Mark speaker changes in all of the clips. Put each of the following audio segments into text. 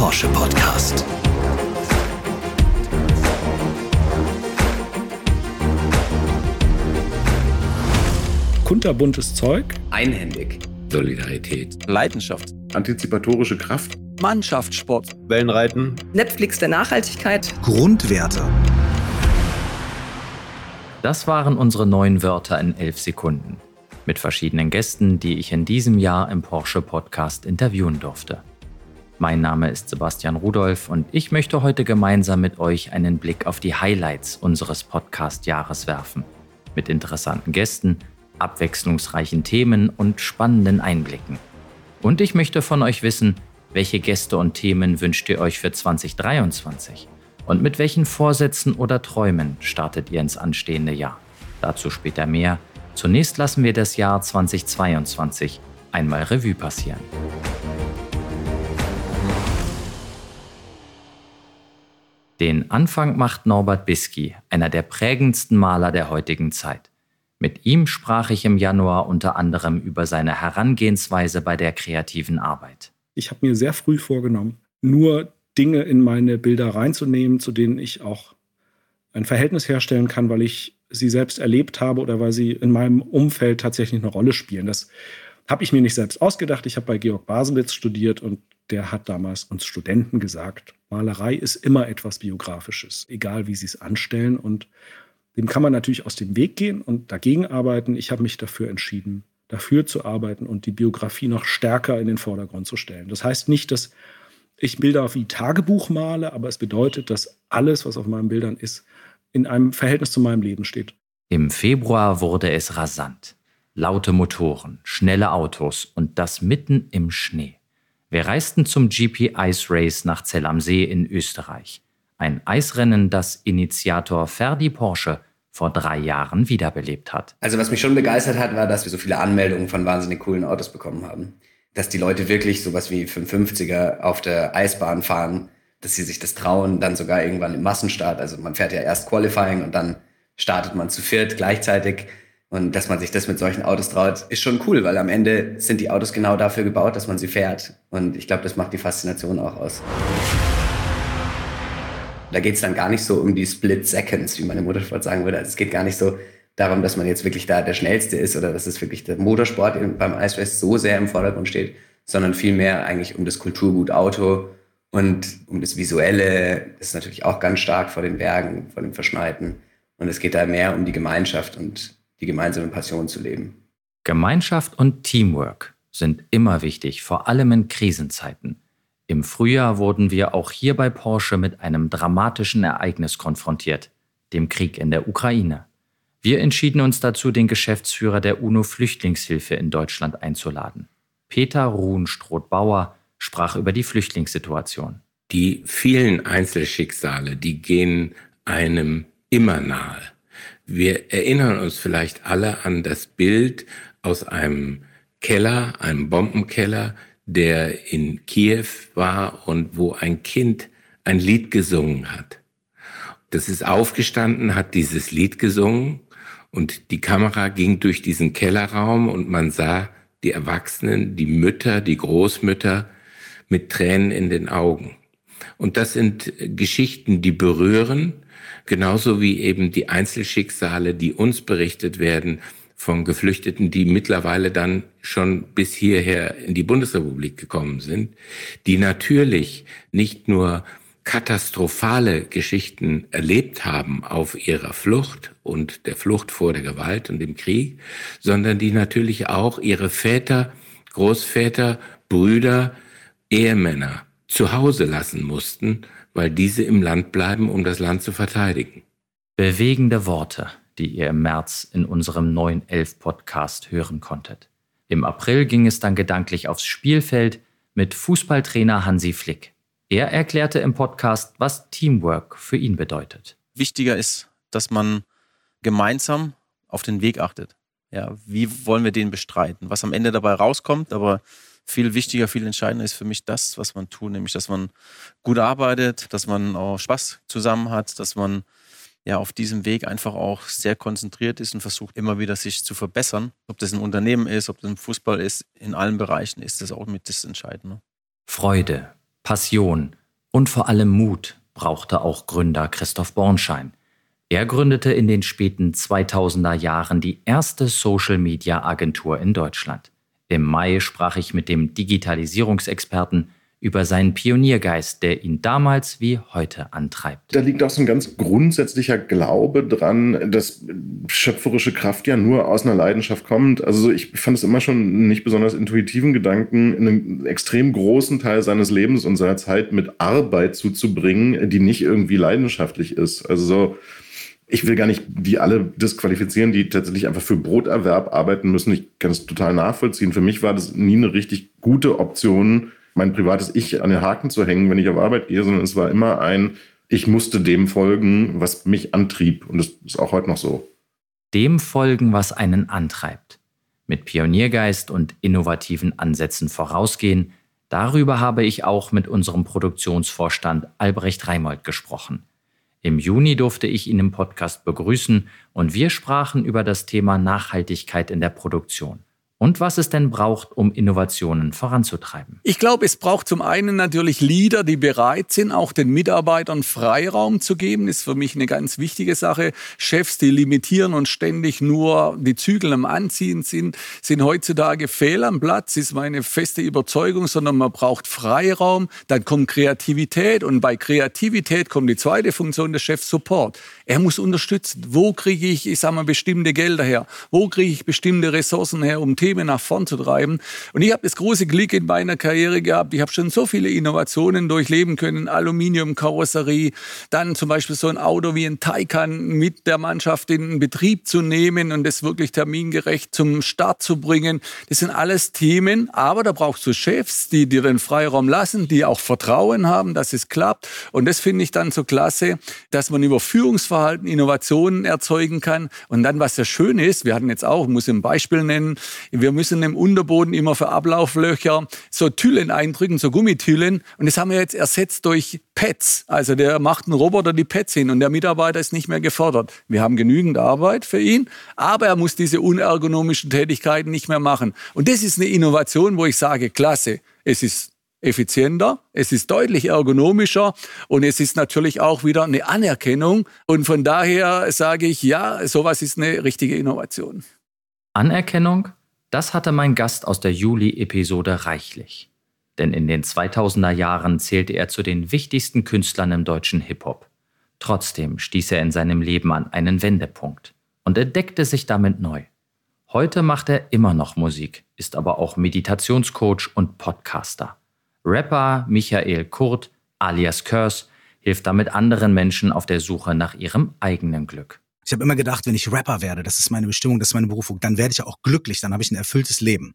Speaker 1: Porsche Podcast.
Speaker 2: Kunterbuntes Zeug.
Speaker 3: Einhändig.
Speaker 4: Solidarität.
Speaker 5: Leidenschaft.
Speaker 6: Antizipatorische Kraft.
Speaker 5: Mannschaftssport.
Speaker 7: Wellenreiten.
Speaker 8: Netflix der Nachhaltigkeit.
Speaker 1: Grundwerte.
Speaker 9: Das waren unsere neun Wörter in elf Sekunden. Mit verschiedenen Gästen, die ich in diesem Jahr im Porsche Podcast interviewen durfte. Mein Name ist Sebastian Rudolph und ich möchte heute gemeinsam mit euch einen Blick auf die Highlights unseres Podcast-Jahres werfen. Mit interessanten Gästen, abwechslungsreichen Themen und spannenden Einblicken. Und ich möchte von euch wissen, welche Gäste und Themen wünscht ihr euch für 2023? Und mit welchen Vorsätzen oder Träumen startet ihr ins anstehende Jahr? Dazu später mehr. Zunächst lassen wir das Jahr 2022 einmal Revue passieren. Den Anfang macht Norbert Bisky, einer der prägendsten Maler der heutigen Zeit. Mit ihm sprach ich im Januar unter anderem über seine Herangehensweise bei der kreativen Arbeit.
Speaker 2: Ich habe mir sehr früh vorgenommen, nur Dinge in meine Bilder reinzunehmen, zu denen ich auch ein Verhältnis herstellen kann, weil ich sie selbst erlebt habe oder weil sie in meinem Umfeld tatsächlich eine Rolle spielen. Das habe ich mir nicht selbst ausgedacht. Ich habe bei Georg Baselitz studiert und der hat damals uns Studenten gesagt, Malerei ist immer etwas Biografisches, egal wie sie es anstellen. Und dem kann man natürlich aus dem Weg gehen und dagegen arbeiten. Ich habe mich dafür entschieden, dafür zu arbeiten und die Biografie noch stärker in den Vordergrund zu stellen. Das heißt nicht, dass ich Bilder wie Tagebuch male, aber es bedeutet, dass alles, was auf meinen Bildern ist, in einem Verhältnis zu meinem Leben steht.
Speaker 9: Im Februar wurde es rasant. Laute Motoren, schnelle Autos und das mitten im Schnee. Wir reisten zum GP Ice Race nach Zell am See in Österreich. Ein Eisrennen, das Initiator Ferdi Porsche vor drei Jahren wiederbelebt hat.
Speaker 3: Also was mich schon begeistert hat, war, dass wir so viele Anmeldungen von wahnsinnig coolen Autos bekommen haben. Dass die Leute wirklich sowas wie 550er auf der Eisbahn fahren, dass sie sich das trauen, dann sogar irgendwann im Massenstart. Also man fährt ja erst Qualifying und dann startet man zu viert gleichzeitig. Und dass man sich das mit solchen Autos traut, ist schon cool, weil am Ende sind die Autos genau dafür gebaut, dass man sie fährt. Und ich glaube, das macht die Faszination auch aus. Da geht es dann gar nicht so um die Split Seconds, wie meine Motorsport sagen würde. Also es geht gar nicht so darum, dass man jetzt wirklich da der Schnellste ist oder dass es wirklich der Motorsport beim Ice Race so sehr im Vordergrund steht, sondern vielmehr eigentlich um das Kulturgut Auto und um das Visuelle. Das ist natürlich auch ganz stark vor den Bergen, vor dem Verschneiten. Und es geht da mehr um die Gemeinschaft und die gemeinsame Passion zu leben.
Speaker 9: Gemeinschaft und Teamwork sind immer wichtig, vor allem in Krisenzeiten. Im Frühjahr wurden wir auch hier bei Porsche mit einem dramatischen Ereignis konfrontiert, dem Krieg in der Ukraine. Wir entschieden uns dazu, den Geschäftsführer der UNO-Flüchtlingshilfe in Deutschland einzuladen. Peter Ruhenstroth-Bauer sprach über die Flüchtlingssituation.
Speaker 4: Die vielen Einzelschicksale, die gehen einem immer nahe. Wir erinnern uns vielleicht alle an das Bild aus einem Keller, einem Bombenkeller, der in Kiew war und wo ein Kind ein Lied gesungen hat. Das ist aufgestanden, hat dieses Lied gesungen und die Kamera ging durch diesen Kellerraum und man sah die Erwachsenen, die Mütter, die Großmütter mit Tränen in den Augen. Und das sind Geschichten, die berühren, genauso wie eben die Einzelschicksale, die uns berichtet werden, von Geflüchteten, die mittlerweile dann schon bis hierher in die Bundesrepublik gekommen sind, die natürlich nicht nur katastrophale Geschichten erlebt haben auf ihrer Flucht und der Flucht vor der Gewalt und dem Krieg, sondern die natürlich auch ihre Väter, Großväter, Brüder, Ehemänner zu Hause lassen mussten, weil diese im Land bleiben, um das Land zu verteidigen.
Speaker 9: Bewegende Worte die ihr im März in unserem neuen Elf-Podcast hören konntet. Im April ging es dann gedanklich aufs Spielfeld mit Fußballtrainer Hansi Flick. Er erklärte im Podcast, was Teamwork für ihn bedeutet.
Speaker 5: Wichtiger ist, dass man gemeinsam auf den Weg achtet. Ja, wie wollen wir den bestreiten? Was am Ende dabei rauskommt, aber viel wichtiger, viel entscheidender ist für mich das, was man tut, nämlich dass man gut arbeitet, dass man auch Spaß zusammen hat, dass man ja auf diesem Weg einfach auch sehr konzentriert ist und versucht immer wieder sich zu verbessern. Ob das ein Unternehmen ist, ob das ein Fußball ist, in allen Bereichen ist das auch mit das Entscheidende.
Speaker 9: Freude, Passion und vor allem Mut brauchte auch Gründer Christoph Bornschein. Er gründete in den späten 2000er Jahren die erste Social-Media-Agentur in Deutschland. Im Mai sprach ich mit dem Digitalisierungsexperten über seinen Pioniergeist, der ihn damals wie heute antreibt.
Speaker 6: Da liegt auch so ein ganz grundsätzlicher Glaube dran, dass schöpferische Kraft ja nur aus einer Leidenschaft kommt. Also ich fand es immer schon nicht besonders intuitiven Gedanken, einen extrem großen Teil seines Lebens und seiner Zeit mit Arbeit zuzubringen, die nicht irgendwie leidenschaftlich ist. Also so, ich will gar nicht die alle disqualifizieren, die tatsächlich einfach für Broterwerb arbeiten müssen. Ich kann es total nachvollziehen. Für mich war das nie eine richtig gute Option, mein privates Ich an den Haken zu hängen, wenn ich auf Arbeit gehe, sondern es war immer ein, ich musste dem folgen, was mich antrieb. Und das ist auch heute noch so.
Speaker 9: Dem folgen, was einen antreibt. Mit Pioniergeist und innovativen Ansätzen vorausgehen, darüber habe ich auch mit unserem Produktionsvorstand Albrecht Reimold gesprochen. Im Juni durfte ich ihn im Podcast begrüßen und wir sprachen über das Thema Nachhaltigkeit in der Produktion und was es denn braucht, um Innovationen voranzutreiben.
Speaker 7: Ich glaube, es braucht zum einen natürlich Leader, die bereit sind, auch den Mitarbeitern Freiraum zu geben. Ist für mich eine ganz wichtige Sache. Chefs, die limitieren und ständig nur die Zügel am Anziehen sind, sind heutzutage fehl am Platz, ist meine feste Überzeugung, sondern man braucht Freiraum, dann kommt Kreativität und bei Kreativität kommt die zweite Funktion des Chefs Support. Er muss unterstützen. Wo kriege ich, ich sage mal, bestimmte Gelder her? Wo kriege ich bestimmte Ressourcen her, um Themen Themen nach vorn zu treiben. Und ich habe das große Glück in meiner Karriere gehabt. Ich habe schon so viele Innovationen durchleben können. Aluminiumkarosserie, dann zum Beispiel so ein Auto wie ein Taycan mit der Mannschaft in Betrieb zu nehmen und das wirklich termingerecht zum Start zu bringen. Das sind alles Themen, aber da brauchst du Chefs, die dir den Freiraum lassen, die auch Vertrauen haben, dass es klappt. Und das finde ich dann so klasse, dass man über Führungsverhalten Innovationen erzeugen kann. Und dann, was sehr schön ist, wir hatten jetzt auch, muss ein Beispiel nennen, wir müssen im Unterboden immer für Ablauflöcher so Tüllen eindrücken, so Gummitüllen. Und das haben wir jetzt ersetzt durch Pads. Also der macht einen Roboter die Pads hin und der Mitarbeiter ist nicht mehr gefordert. Wir haben genügend Arbeit für ihn, aber er muss diese unergonomischen Tätigkeiten nicht mehr machen. Und das ist eine Innovation, wo ich sage, klasse. Es ist effizienter, es ist deutlich ergonomischer und es ist natürlich auch wieder eine Anerkennung. Und von daher sage ich, ja, sowas ist eine richtige Innovation.
Speaker 9: Anerkennung das hatte mein Gast aus der Juli-Episode reichlich. Denn in den 2000er Jahren zählte er zu den wichtigsten Künstlern im deutschen Hip-Hop. Trotzdem stieß er in seinem Leben an einen Wendepunkt und entdeckte sich damit neu. Heute macht er immer noch Musik, ist aber auch Meditationscoach und Podcaster. Rapper Michael Kurt alias Curse hilft damit anderen Menschen auf der Suche nach ihrem eigenen Glück.
Speaker 1: Ich habe immer gedacht, wenn ich Rapper werde, das ist meine Bestimmung, das ist meine Berufung, dann werde ich auch glücklich, dann habe ich ein erfülltes Leben.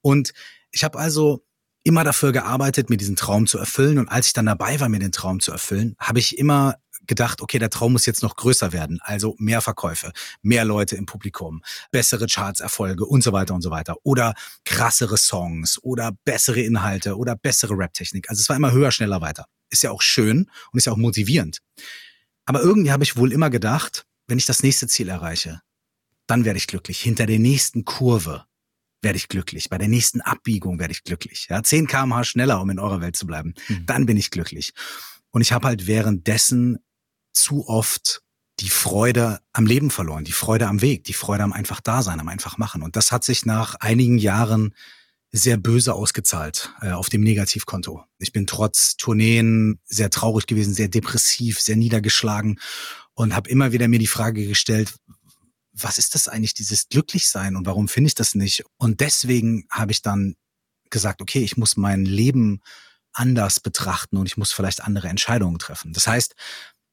Speaker 1: Und ich habe also immer dafür gearbeitet, mir diesen Traum zu erfüllen. Und als ich dann dabei war, mir den Traum zu erfüllen, habe ich immer gedacht, okay, der Traum muss jetzt noch größer werden. Also mehr Verkäufe, mehr Leute im Publikum, bessere Charts-Erfolge und so weiter und so weiter. Oder krassere Songs oder bessere Inhalte oder bessere Rap-Technik. Also es war immer höher, schneller, weiter. Ist ja auch schön und ist ja auch motivierend. Aber irgendwie habe ich wohl immer gedacht, wenn ich das nächste Ziel erreiche, dann werde ich glücklich. Hinter der nächsten Kurve werde ich glücklich. Bei der nächsten Abbiegung werde ich glücklich. Ja, 10 kmh schneller, um in eurer Welt zu bleiben. Mhm. Dann bin ich glücklich. Und ich habe halt währenddessen zu oft die Freude am Leben verloren, die Freude am Weg, die Freude am einfach Dasein, am einfach machen. Und das hat sich nach einigen Jahren sehr böse ausgezahlt äh, auf dem Negativkonto. Ich bin trotz Tourneen sehr traurig gewesen, sehr depressiv, sehr niedergeschlagen und habe immer wieder mir die Frage gestellt, was ist das eigentlich, dieses Glücklichsein und warum finde ich das nicht? Und deswegen habe ich dann gesagt, okay, ich muss mein Leben anders betrachten und ich muss vielleicht andere Entscheidungen treffen. Das heißt,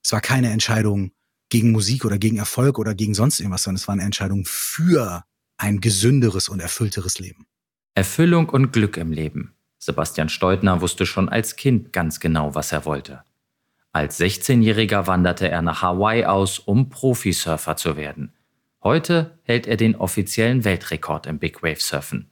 Speaker 1: es war keine Entscheidung gegen Musik oder gegen Erfolg oder gegen sonst irgendwas, sondern es war eine Entscheidung für ein gesünderes und erfüllteres Leben.
Speaker 9: Erfüllung und Glück im Leben. Sebastian Steutner wusste schon als Kind ganz genau, was er wollte. Als 16-Jähriger wanderte er nach Hawaii aus, um Profisurfer zu werden. Heute hält er den offiziellen Weltrekord im Big Wave Surfen.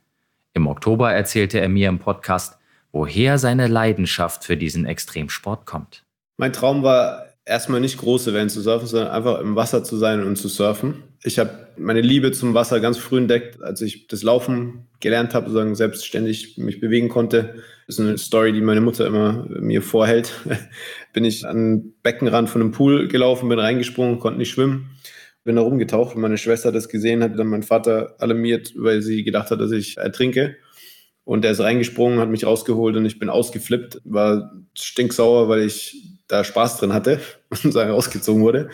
Speaker 9: Im Oktober erzählte er mir im Podcast, woher seine Leidenschaft für diesen Extremsport kommt.
Speaker 10: Mein Traum war erstmal nicht große Wellen zu surfen, sondern einfach im Wasser zu sein und zu surfen. Ich habe meine Liebe zum Wasser ganz früh entdeckt, als ich das Laufen gelernt habe, sozusagen selbstständig mich bewegen konnte. Das ist eine Story, die meine Mutter immer mir vorhält. bin ich an den Beckenrand von einem Pool gelaufen, bin reingesprungen, konnte nicht schwimmen, bin da rumgetaucht. Meine Schwester das gesehen hat, dann mein Vater alarmiert, weil sie gedacht hat, dass ich ertrinke. Und der ist reingesprungen, hat mich rausgeholt und ich bin ausgeflippt, war stinksauer, weil ich da Spaß drin hatte und rausgezogen wurde.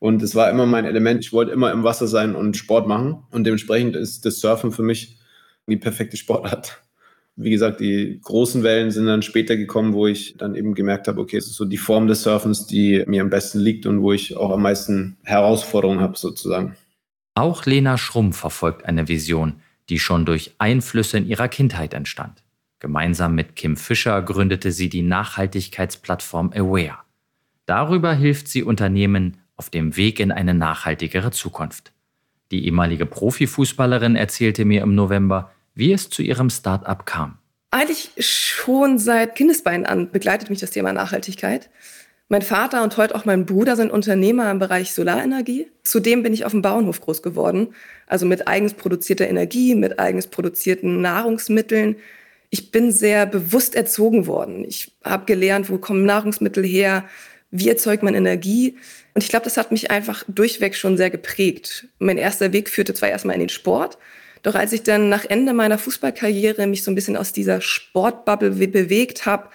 Speaker 10: Und es war immer mein Element. Ich wollte immer im Wasser sein und Sport machen. Und dementsprechend ist das Surfen für mich die perfekte Sportart. Wie gesagt, die großen Wellen sind dann später gekommen, wo ich dann eben gemerkt habe, okay, es ist so die Form des Surfens, die mir am besten liegt und wo ich auch am meisten Herausforderungen habe, sozusagen.
Speaker 9: Auch Lena Schrumm verfolgt eine Vision, die schon durch Einflüsse in ihrer Kindheit entstand. Gemeinsam mit Kim Fischer gründete sie die Nachhaltigkeitsplattform Aware. Darüber hilft sie Unternehmen auf dem Weg in eine nachhaltigere Zukunft. Die ehemalige Profifußballerin erzählte mir im November, wie es zu ihrem Start-up kam.
Speaker 8: Eigentlich schon seit Kindesbeinen an begleitet mich das Thema Nachhaltigkeit. Mein Vater und heute auch mein Bruder sind Unternehmer im Bereich Solarenergie. Zudem bin ich auf dem Bauernhof groß geworden, also mit eigens produzierter Energie, mit eigens produzierten Nahrungsmitteln. Ich bin sehr bewusst erzogen worden. Ich habe gelernt, wo kommen Nahrungsmittel her, wie erzeugt man Energie. Und ich glaube, das hat mich einfach durchweg schon sehr geprägt. Mein erster Weg führte zwar erstmal in den Sport, doch als ich dann nach Ende meiner Fußballkarriere mich so ein bisschen aus dieser Sportbubble bewegt habe,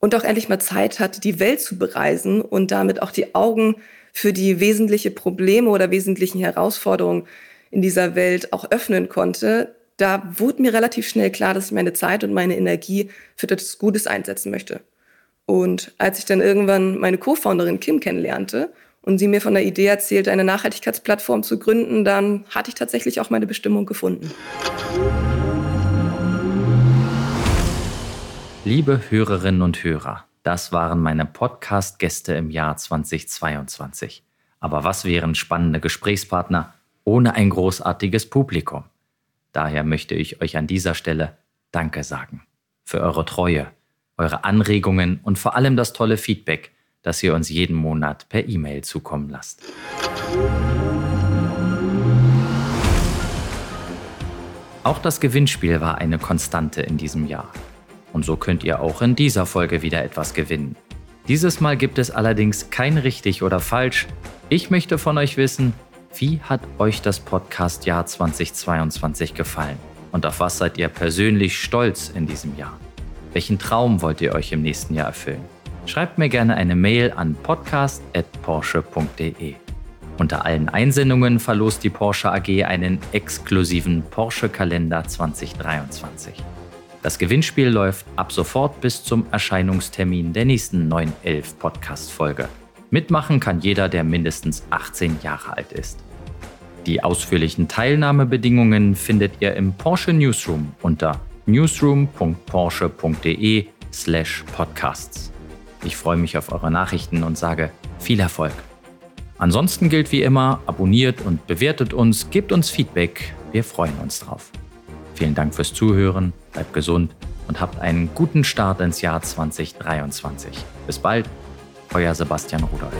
Speaker 8: und auch endlich mal Zeit hat, die Welt zu bereisen und damit auch die Augen für die wesentlichen Probleme oder wesentlichen Herausforderungen in dieser Welt auch öffnen konnte, da wurde mir relativ schnell klar, dass ich meine Zeit und meine Energie für das Gutes einsetzen möchte. Und als ich dann irgendwann meine Co-Founderin Kim kennenlernte und sie mir von der Idee erzählte, eine Nachhaltigkeitsplattform zu gründen, dann hatte ich tatsächlich auch meine Bestimmung gefunden.
Speaker 9: Liebe Hörerinnen und Hörer, das waren meine Podcast-Gäste im Jahr 2022. Aber was wären spannende Gesprächspartner ohne ein großartiges Publikum? Daher möchte ich euch an dieser Stelle Danke sagen für eure Treue, eure Anregungen und vor allem das tolle Feedback, das ihr uns jeden Monat per E-Mail zukommen lasst. Auch das Gewinnspiel war eine Konstante in diesem Jahr. Und so könnt ihr auch in dieser Folge wieder etwas gewinnen. Dieses Mal gibt es allerdings kein richtig oder falsch. Ich möchte von euch wissen, wie hat euch das Podcast-Jahr 2022 gefallen? Und auf was seid ihr persönlich stolz in diesem Jahr? Welchen Traum wollt ihr euch im nächsten Jahr erfüllen? Schreibt mir gerne eine Mail an podcast.porsche.de. Unter allen Einsendungen verlost die Porsche AG einen exklusiven Porsche-Kalender 2023. Das Gewinnspiel läuft ab sofort bis zum Erscheinungstermin der nächsten 911 Podcast-Folge. Mitmachen kann jeder, der mindestens 18 Jahre alt ist. Die ausführlichen Teilnahmebedingungen findet ihr im Porsche Newsroom unter newsroom.porsche.de/podcasts. Ich freue mich auf eure Nachrichten und sage viel Erfolg. Ansonsten gilt wie immer, abonniert und bewertet uns, gebt uns Feedback, wir freuen uns drauf. Vielen Dank fürs Zuhören, bleibt gesund und habt einen guten Start ins Jahr 2023. Bis bald, euer Sebastian Rudolph.